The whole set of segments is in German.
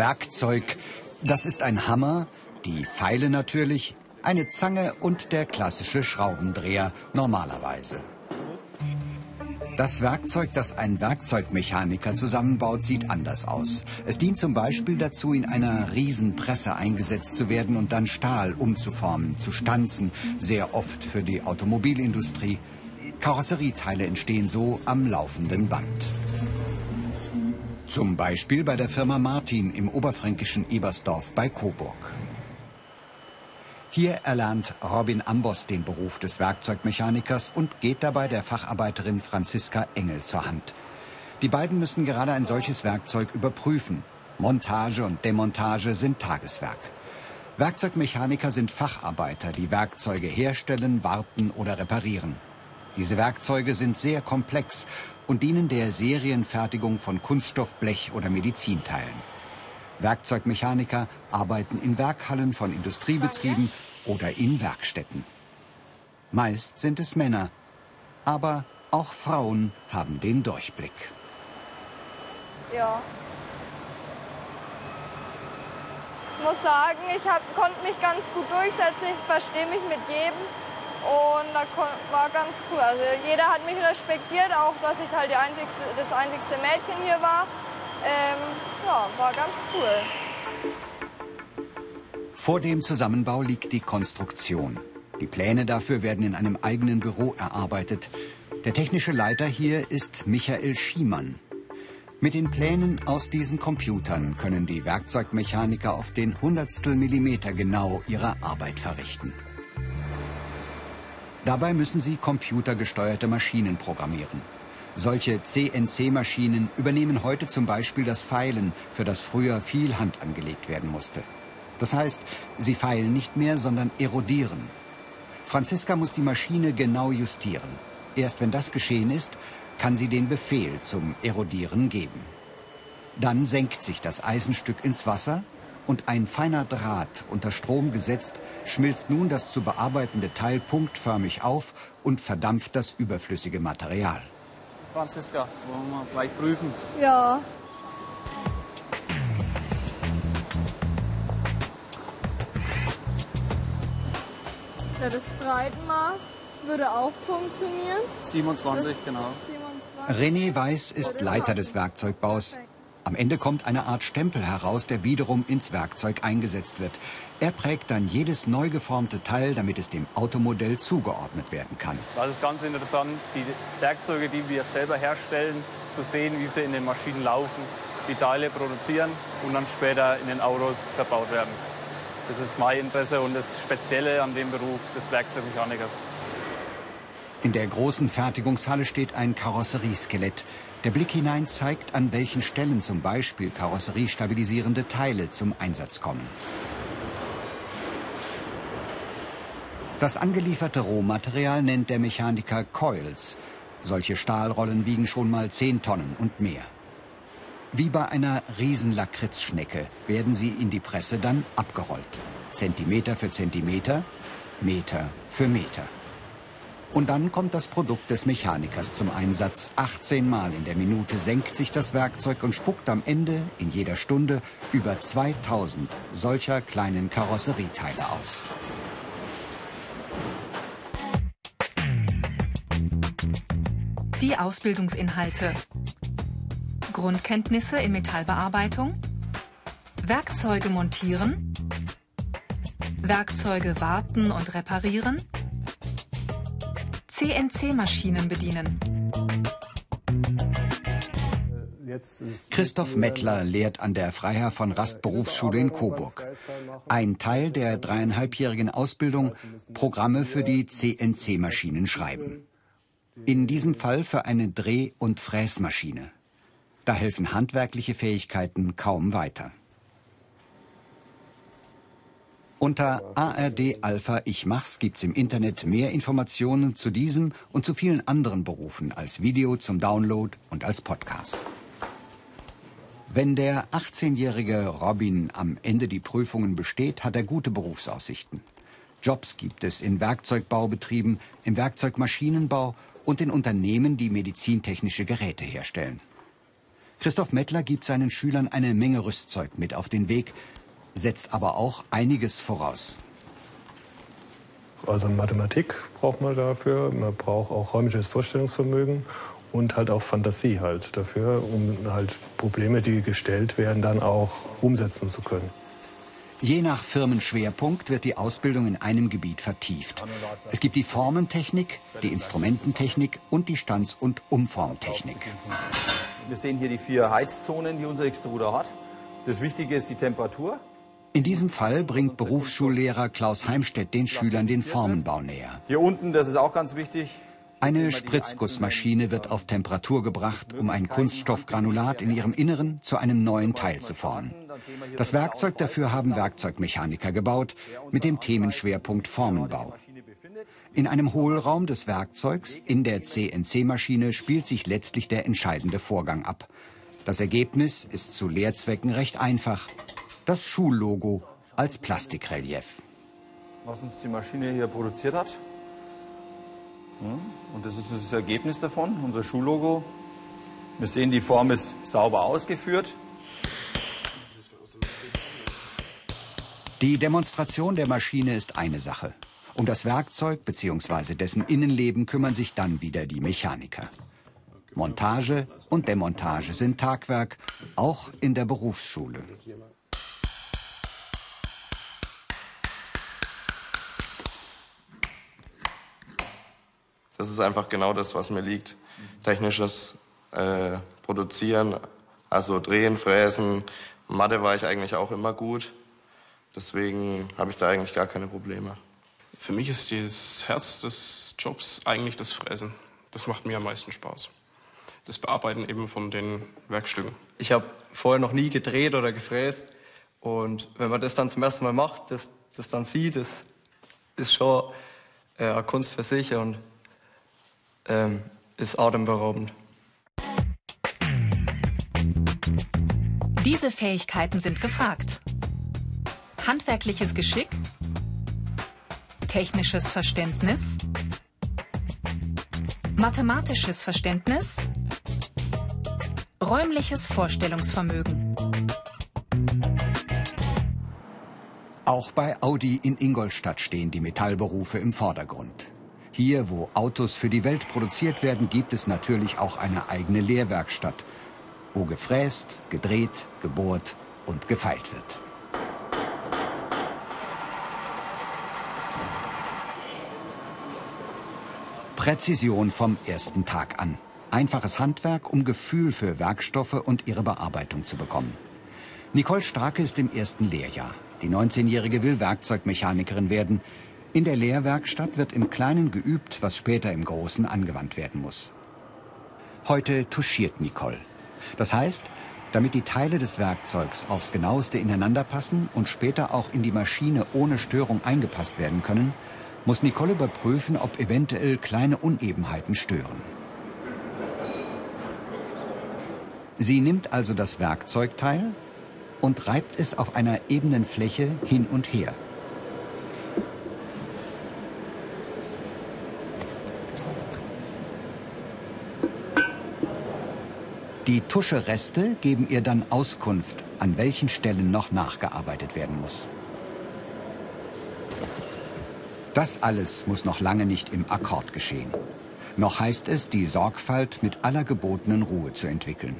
Werkzeug, das ist ein Hammer, die Pfeile natürlich, eine Zange und der klassische Schraubendreher normalerweise. Das Werkzeug, das ein Werkzeugmechaniker zusammenbaut, sieht anders aus. Es dient zum Beispiel dazu, in einer Riesenpresse eingesetzt zu werden und dann Stahl umzuformen, zu stanzen, sehr oft für die Automobilindustrie. Karosserieteile entstehen so am laufenden Band. Zum Beispiel bei der Firma Martin im oberfränkischen Ebersdorf bei Coburg. Hier erlernt Robin Ambos den Beruf des Werkzeugmechanikers und geht dabei der Facharbeiterin Franziska Engel zur Hand. Die beiden müssen gerade ein solches Werkzeug überprüfen. Montage und Demontage sind Tageswerk. Werkzeugmechaniker sind Facharbeiter, die Werkzeuge herstellen, warten oder reparieren. Diese Werkzeuge sind sehr komplex und dienen der Serienfertigung von Kunststoff, Blech oder Medizinteilen. Werkzeugmechaniker arbeiten in Werkhallen von Industriebetrieben oder in Werkstätten. Meist sind es Männer, aber auch Frauen haben den Durchblick. Ja. Ich muss sagen, ich konnte mich ganz gut durchsetzen. Ich verstehe mich mit jedem. Und das war ganz cool. Also jeder hat mich respektiert, auch dass ich halt einzigste, das einzigste Mädchen hier war. Ähm, ja, war ganz cool. Vor dem Zusammenbau liegt die Konstruktion. Die Pläne dafür werden in einem eigenen Büro erarbeitet. Der technische Leiter hier ist Michael Schiemann. Mit den Plänen aus diesen Computern können die Werkzeugmechaniker auf den Hundertstel Millimeter genau ihre Arbeit verrichten. Dabei müssen sie computergesteuerte Maschinen programmieren. Solche CNC-Maschinen übernehmen heute zum Beispiel das Feilen, für das früher viel Hand angelegt werden musste. Das heißt, sie feilen nicht mehr, sondern erodieren. Franziska muss die Maschine genau justieren. Erst wenn das geschehen ist, kann sie den Befehl zum Erodieren geben. Dann senkt sich das Eisenstück ins Wasser und ein feiner Draht unter Strom gesetzt schmilzt nun das zu bearbeitende Teil punktförmig auf und verdampft das überflüssige Material. Franziska, wollen wir gleich prüfen? Ja. Ja, das Breitenmaß würde auch funktionieren. 27, das genau. 27. René Weiß ist Leiter des Werkzeugbaus. Am Ende kommt eine Art Stempel heraus, der wiederum ins Werkzeug eingesetzt wird. Er prägt dann jedes neu geformte Teil, damit es dem Automodell zugeordnet werden kann. Das ist ganz interessant, die Werkzeuge, die wir selber herstellen, zu sehen, wie sie in den Maschinen laufen, die Teile produzieren und dann später in den Autos verbaut werden. Das ist mein Interesse und das Spezielle an dem Beruf des Werkzeugmechanikers. In der großen Fertigungshalle steht ein Karosserieskelett. Der Blick hinein zeigt, an welchen Stellen zum Beispiel karosseriestabilisierende Teile zum Einsatz kommen. Das angelieferte Rohmaterial nennt der Mechaniker Coils. Solche Stahlrollen wiegen schon mal 10 Tonnen und mehr. Wie bei einer Riesenlakritzschnecke werden sie in die Presse dann abgerollt. Zentimeter für Zentimeter, Meter für Meter. Und dann kommt das Produkt des Mechanikers zum Einsatz. 18 Mal in der Minute senkt sich das Werkzeug und spuckt am Ende in jeder Stunde über 2000 solcher kleinen Karosserieteile aus. Die Ausbildungsinhalte. Grundkenntnisse in Metallbearbeitung. Werkzeuge montieren. Werkzeuge warten und reparieren. CNC-Maschinen bedienen. Christoph Mettler lehrt an der Freiherr von Rast Berufsschule in Coburg. Ein Teil der dreieinhalbjährigen Ausbildung, Programme für die CNC-Maschinen schreiben. In diesem Fall für eine Dreh- und Fräsmaschine. Da helfen handwerkliche Fähigkeiten kaum weiter. Unter ARD Alpha Ich Mach's gibt's im Internet mehr Informationen zu diesem und zu vielen anderen Berufen als Video zum Download und als Podcast. Wenn der 18-jährige Robin am Ende die Prüfungen besteht, hat er gute Berufsaussichten. Jobs gibt es in Werkzeugbaubetrieben, im Werkzeugmaschinenbau und in Unternehmen, die medizintechnische Geräte herstellen. Christoph Mettler gibt seinen Schülern eine Menge Rüstzeug mit auf den Weg, setzt aber auch einiges voraus. Also Mathematik braucht man dafür, man braucht auch räumliches Vorstellungsvermögen und halt auch Fantasie halt dafür, um halt Probleme, die gestellt werden, dann auch umsetzen zu können. Je nach Firmenschwerpunkt wird die Ausbildung in einem Gebiet vertieft. Es gibt die Formentechnik, die Instrumententechnik und die Stands- und Umformtechnik. Wir sehen hier die vier Heizzonen, die unser Extruder hat. Das Wichtige ist die Temperatur. In diesem Fall bringt Berufsschullehrer Klaus Heimstedt den Schülern den Formenbau näher. Hier unten, das ist auch ganz wichtig, eine Spritzgussmaschine wird auf Temperatur gebracht, um ein Kunststoffgranulat in ihrem Inneren zu einem neuen Teil zu formen. Das Werkzeug dafür haben Werkzeugmechaniker gebaut, mit dem Themenschwerpunkt Formenbau. In einem Hohlraum des Werkzeugs, in der CNC-Maschine, spielt sich letztlich der entscheidende Vorgang ab. Das Ergebnis ist zu Lehrzwecken recht einfach. Das Schullogo als Plastikrelief. Was uns die Maschine hier produziert hat. Und das ist das Ergebnis davon, unser Schullogo. Wir sehen, die Form ist sauber ausgeführt. Die Demonstration der Maschine ist eine Sache. Um das Werkzeug bzw. dessen Innenleben kümmern sich dann wieder die Mechaniker. Montage und Demontage sind Tagwerk, auch in der Berufsschule. Das ist einfach genau das, was mir liegt. Technisches äh, Produzieren, also Drehen, Fräsen. Mathe war ich eigentlich auch immer gut. Deswegen habe ich da eigentlich gar keine Probleme. Für mich ist das Herz des Jobs eigentlich das Fräsen. Das macht mir am meisten Spaß. Das Bearbeiten eben von den Werkstücken. Ich habe vorher noch nie gedreht oder gefräst. Und wenn man das dann zum ersten Mal macht, das, das dann sieht, das ist schon äh, eine Kunst für sich. Und ähm, ist atemberaubend. Diese Fähigkeiten sind gefragt. Handwerkliches Geschick, technisches Verständnis, mathematisches Verständnis, räumliches Vorstellungsvermögen. Auch bei Audi in Ingolstadt stehen die Metallberufe im Vordergrund. Hier, wo Autos für die Welt produziert werden, gibt es natürlich auch eine eigene Lehrwerkstatt, wo gefräst, gedreht, gebohrt und gefeilt wird. Präzision vom ersten Tag an. Einfaches Handwerk, um Gefühl für Werkstoffe und ihre Bearbeitung zu bekommen. Nicole Starke ist im ersten Lehrjahr. Die 19-Jährige will Werkzeugmechanikerin werden. In der Lehrwerkstatt wird im Kleinen geübt, was später im Großen angewandt werden muss. Heute touchiert Nicole. Das heißt, damit die Teile des Werkzeugs aufs genaueste ineinander passen und später auch in die Maschine ohne Störung eingepasst werden können, muss Nicole überprüfen, ob eventuell kleine Unebenheiten stören. Sie nimmt also das Werkzeugteil und reibt es auf einer ebenen Fläche hin und her. Die Tuschereste geben ihr dann Auskunft, an welchen Stellen noch nachgearbeitet werden muss. Das alles muss noch lange nicht im Akkord geschehen. Noch heißt es, die Sorgfalt mit aller gebotenen Ruhe zu entwickeln.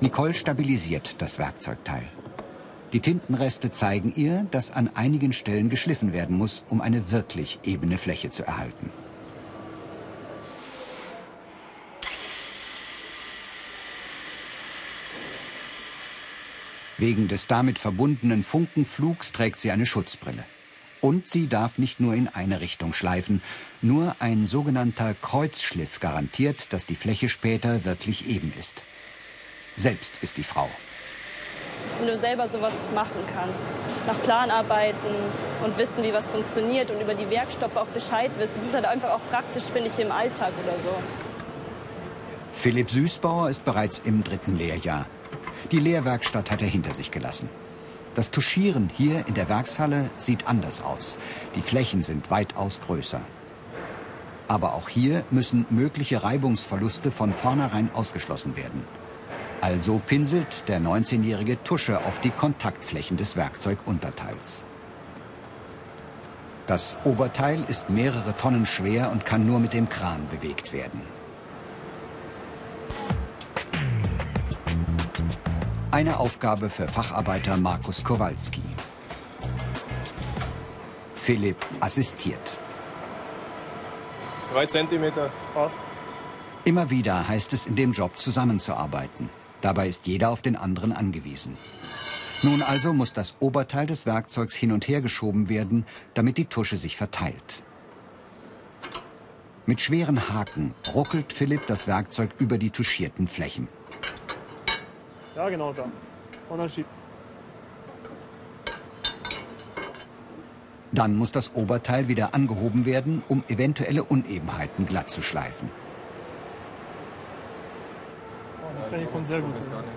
Nicole stabilisiert das Werkzeugteil. Die Tintenreste zeigen ihr, dass an einigen Stellen geschliffen werden muss, um eine wirklich ebene Fläche zu erhalten. Wegen des damit verbundenen Funkenflugs trägt sie eine Schutzbrille. Und sie darf nicht nur in eine Richtung schleifen. Nur ein sogenannter Kreuzschliff garantiert, dass die Fläche später wirklich eben ist. Selbst ist die Frau. Wenn du selber sowas machen kannst, nach Plan arbeiten und wissen, wie was funktioniert und über die Werkstoffe auch Bescheid wissen, das ist halt einfach auch praktisch, finde ich, im Alltag oder so. Philipp Süßbauer ist bereits im dritten Lehrjahr. Die Lehrwerkstatt hat er hinter sich gelassen. Das Tuschieren hier in der Werkshalle sieht anders aus. Die Flächen sind weitaus größer. Aber auch hier müssen mögliche Reibungsverluste von vornherein ausgeschlossen werden. Also pinselt der 19-jährige Tusche auf die Kontaktflächen des Werkzeugunterteils. Das Oberteil ist mehrere Tonnen schwer und kann nur mit dem Kran bewegt werden. Eine Aufgabe für Facharbeiter Markus Kowalski. Philipp assistiert. Drei Zentimeter, passt. Immer wieder heißt es in dem Job zusammenzuarbeiten. Dabei ist jeder auf den anderen angewiesen. Nun also muss das Oberteil des Werkzeugs hin und her geschoben werden, damit die Tusche sich verteilt. Mit schweren Haken ruckelt Philipp das Werkzeug über die tuschierten Flächen. Ja, genau da. Und dann schiebt. Dann muss das Oberteil wieder angehoben werden, um eventuelle Unebenheiten glatt zu schleifen. Oh, die Fläche kommt sehr gut.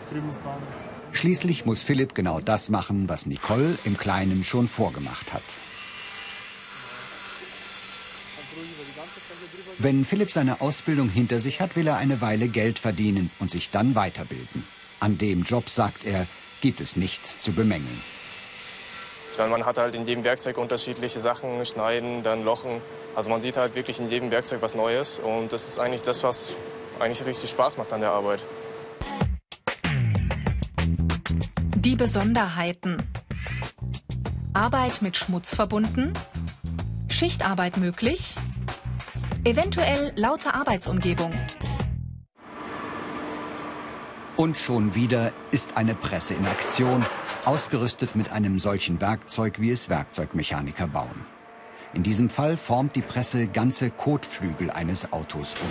Drüben ist gar nichts. Schließlich muss Philipp genau das machen, was Nicole im Kleinen schon vorgemacht hat. Wenn Philipp seine Ausbildung hinter sich hat, will er eine Weile Geld verdienen und sich dann weiterbilden. An dem Job, sagt er, gibt es nichts zu bemängeln. Ich meine, man hat halt in jedem Werkzeug unterschiedliche Sachen, schneiden, dann lochen. Also man sieht halt wirklich in jedem Werkzeug was Neues und das ist eigentlich das, was eigentlich richtig Spaß macht an der Arbeit. Die Besonderheiten. Arbeit mit Schmutz verbunden? Schichtarbeit möglich? Eventuell laute Arbeitsumgebung. Und schon wieder ist eine Presse in Aktion, ausgerüstet mit einem solchen Werkzeug, wie es Werkzeugmechaniker bauen. In diesem Fall formt die Presse ganze Kotflügel eines Autos um.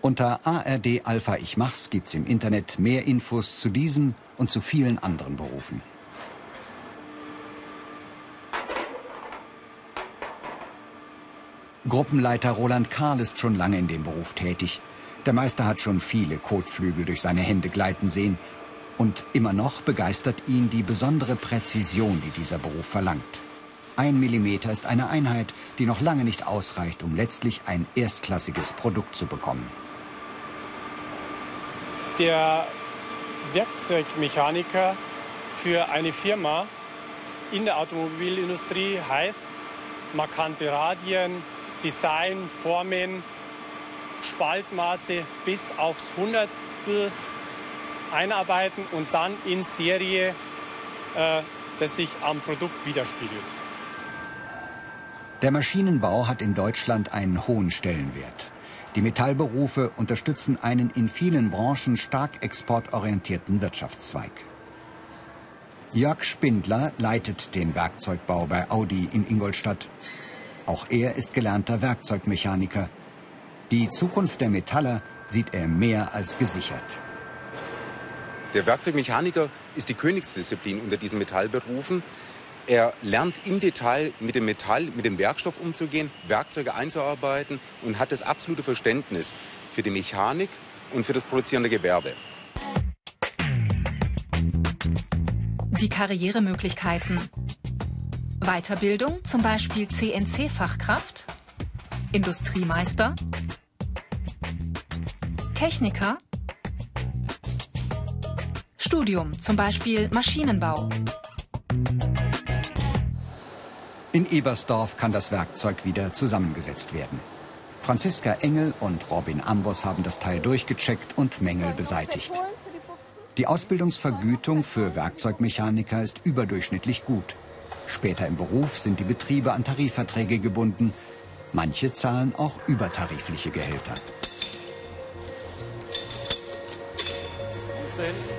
Unter ARD Alpha Ich Mach's gibt's im Internet mehr Infos zu diesem und zu vielen anderen Berufen. Gruppenleiter Roland Karl ist schon lange in dem Beruf tätig. Der Meister hat schon viele Kotflügel durch seine Hände gleiten sehen. Und immer noch begeistert ihn die besondere Präzision, die dieser Beruf verlangt. Ein Millimeter ist eine Einheit, die noch lange nicht ausreicht, um letztlich ein erstklassiges Produkt zu bekommen. Der Werkzeugmechaniker für eine Firma in der Automobilindustrie heißt markante Radien, Design, Formen, Spaltmaße bis aufs Hundertstel einarbeiten und dann in Serie, äh, das sich am Produkt widerspiegelt. Der Maschinenbau hat in Deutschland einen hohen Stellenwert. Die Metallberufe unterstützen einen in vielen Branchen stark exportorientierten Wirtschaftszweig. Jörg Spindler leitet den Werkzeugbau bei Audi in Ingolstadt. Auch er ist gelernter Werkzeugmechaniker. Die Zukunft der Metaller sieht er mehr als gesichert. Der Werkzeugmechaniker ist die Königsdisziplin unter diesen Metallberufen. Er lernt im Detail mit dem Metall, mit dem Werkstoff umzugehen, Werkzeuge einzuarbeiten und hat das absolute Verständnis für die Mechanik und für das produzierende Gewerbe. Die Karrieremöglichkeiten. Weiterbildung, zum Beispiel CNC-Fachkraft, Industriemeister, Techniker, Studium, zum Beispiel Maschinenbau. In Ebersdorf kann das Werkzeug wieder zusammengesetzt werden. Franziska Engel und Robin Ambos haben das Teil durchgecheckt und Mängel beseitigt. Die Ausbildungsvergütung für Werkzeugmechaniker ist überdurchschnittlich gut. Später im Beruf sind die Betriebe an Tarifverträge gebunden. Manche zahlen auch übertarifliche Gehälter. Dahin.